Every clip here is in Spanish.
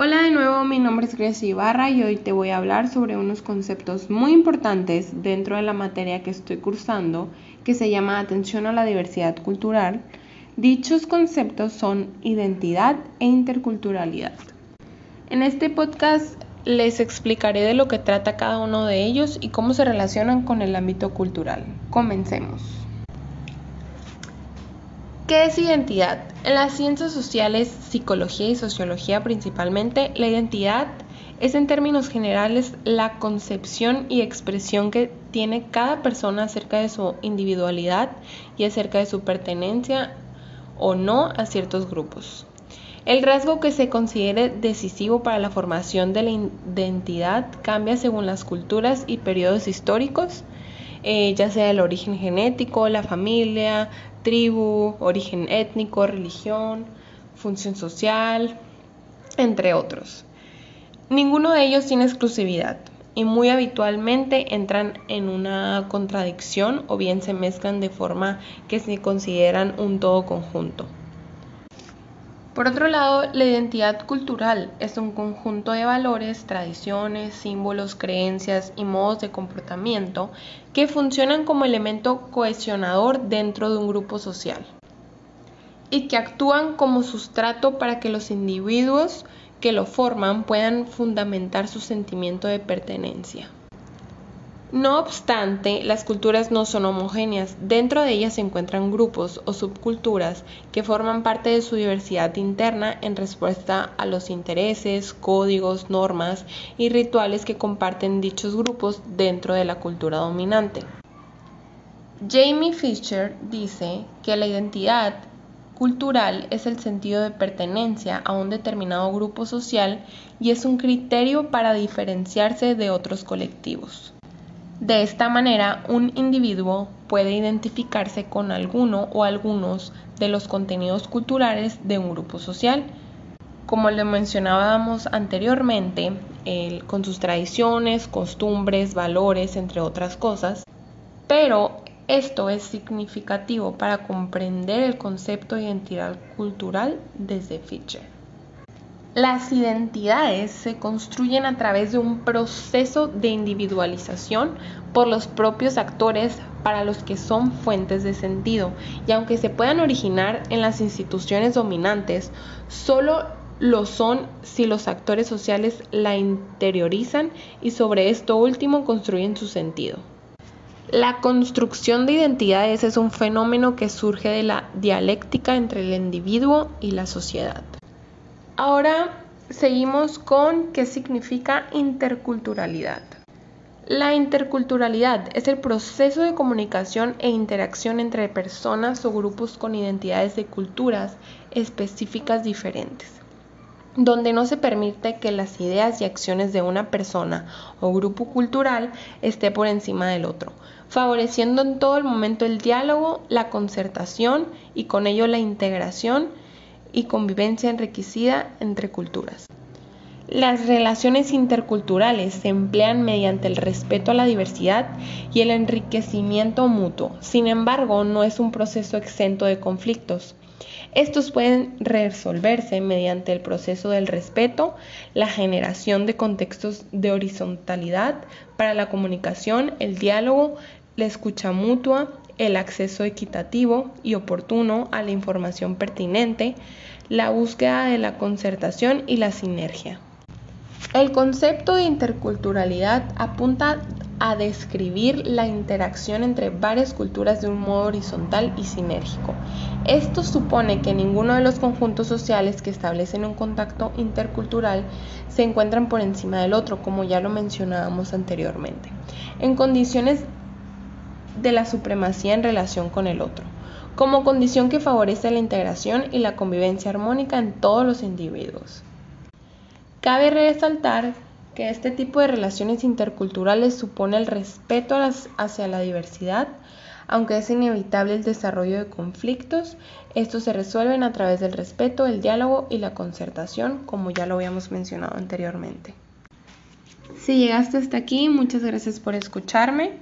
Hola de nuevo, mi nombre es Grecia Ibarra y hoy te voy a hablar sobre unos conceptos muy importantes dentro de la materia que estoy cursando que se llama Atención a la Diversidad Cultural. Dichos conceptos son identidad e interculturalidad. En este podcast les explicaré de lo que trata cada uno de ellos y cómo se relacionan con el ámbito cultural. Comencemos. ¿Qué es identidad? En las ciencias sociales, psicología y sociología principalmente, la identidad es en términos generales la concepción y expresión que tiene cada persona acerca de su individualidad y acerca de su pertenencia o no a ciertos grupos. El rasgo que se considere decisivo para la formación de la identidad cambia según las culturas y periodos históricos, eh, ya sea el origen genético, la familia, tribu, origen étnico, religión, función social, entre otros. Ninguno de ellos tiene exclusividad y muy habitualmente entran en una contradicción o bien se mezclan de forma que se consideran un todo conjunto. Por otro lado, la identidad cultural es un conjunto de valores, tradiciones, símbolos, creencias y modos de comportamiento que funcionan como elemento cohesionador dentro de un grupo social y que actúan como sustrato para que los individuos que lo forman puedan fundamentar su sentimiento de pertenencia. No obstante, las culturas no son homogéneas. Dentro de ellas se encuentran grupos o subculturas que forman parte de su diversidad interna en respuesta a los intereses, códigos, normas y rituales que comparten dichos grupos dentro de la cultura dominante. Jamie Fisher dice que la identidad cultural es el sentido de pertenencia a un determinado grupo social y es un criterio para diferenciarse de otros colectivos. De esta manera, un individuo puede identificarse con alguno o algunos de los contenidos culturales de un grupo social. Como lo mencionábamos anteriormente, con sus tradiciones, costumbres, valores, entre otras cosas. Pero esto es significativo para comprender el concepto de identidad cultural desde Fischer. Las identidades se construyen a través de un proceso de individualización por los propios actores para los que son fuentes de sentido y aunque se puedan originar en las instituciones dominantes, solo lo son si los actores sociales la interiorizan y sobre esto último construyen su sentido. La construcción de identidades es un fenómeno que surge de la dialéctica entre el individuo y la sociedad. Ahora seguimos con qué significa interculturalidad. La interculturalidad es el proceso de comunicación e interacción entre personas o grupos con identidades de culturas específicas diferentes, donde no se permite que las ideas y acciones de una persona o grupo cultural esté por encima del otro, favoreciendo en todo el momento el diálogo, la concertación y con ello la integración y convivencia enriquecida entre culturas. Las relaciones interculturales se emplean mediante el respeto a la diversidad y el enriquecimiento mutuo. Sin embargo, no es un proceso exento de conflictos. Estos pueden resolverse mediante el proceso del respeto, la generación de contextos de horizontalidad para la comunicación, el diálogo, la escucha mutua, el acceso equitativo y oportuno a la información pertinente, la búsqueda de la concertación y la sinergia. El concepto de interculturalidad apunta a describir la interacción entre varias culturas de un modo horizontal y sinérgico. Esto supone que ninguno de los conjuntos sociales que establecen un contacto intercultural se encuentran por encima del otro, como ya lo mencionábamos anteriormente, en condiciones de la supremacía en relación con el otro, como condición que favorece la integración y la convivencia armónica en todos los individuos. Cabe resaltar que este tipo de relaciones interculturales supone el respeto hacia la diversidad, aunque es inevitable el desarrollo de conflictos, estos se resuelven a través del respeto, el diálogo y la concertación, como ya lo habíamos mencionado anteriormente. Si llegaste hasta aquí, muchas gracias por escucharme.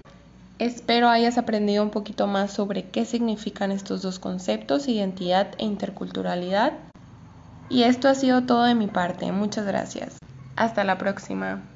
Espero hayas aprendido un poquito más sobre qué significan estos dos conceptos, identidad e interculturalidad. Y esto ha sido todo de mi parte. Muchas gracias. Hasta la próxima.